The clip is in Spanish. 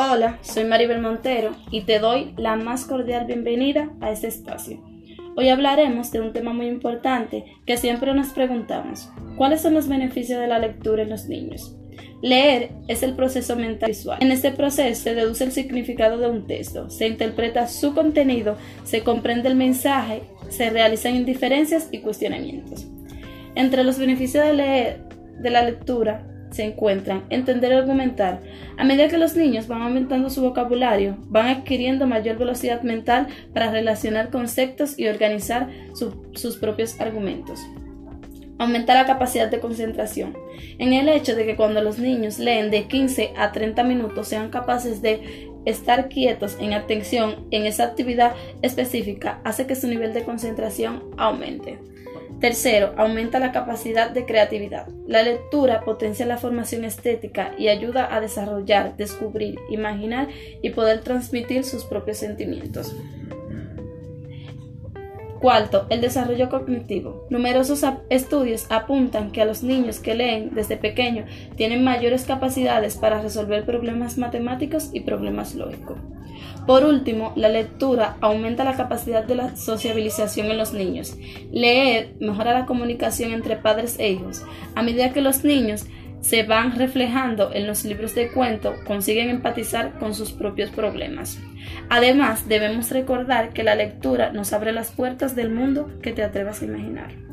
Hola, soy Maribel Montero y te doy la más cordial bienvenida a este espacio. Hoy hablaremos de un tema muy importante que siempre nos preguntamos. ¿Cuáles son los beneficios de la lectura en los niños? Leer es el proceso mental visual. En este proceso se deduce el significado de un texto, se interpreta su contenido, se comprende el mensaje, se realizan indiferencias y cuestionamientos. Entre los beneficios de de la lectura se encuentran entender y argumentar. A medida que los niños van aumentando su vocabulario, van adquiriendo mayor velocidad mental para relacionar conceptos y organizar sus propios argumentos. Aumenta la capacidad de concentración. En el hecho de que cuando los niños leen de 15 a 30 minutos sean capaces de estar quietos en atención en esa actividad específica hace que su nivel de concentración aumente. Tercero, aumenta la capacidad de creatividad. La lectura potencia la formación estética y ayuda a desarrollar, descubrir, imaginar y poder transmitir sus propios sentimientos. Cuarto, el desarrollo cognitivo. Numerosos estudios apuntan que a los niños que leen desde pequeño tienen mayores capacidades para resolver problemas matemáticos y problemas lógicos. Por último, la lectura aumenta la capacidad de la sociabilización en los niños. Leer mejora la comunicación entre padres e hijos. A medida que los niños se van reflejando en los libros de cuento, consiguen empatizar con sus propios problemas. Además, debemos recordar que la lectura nos abre las puertas del mundo que te atrevas a imaginar.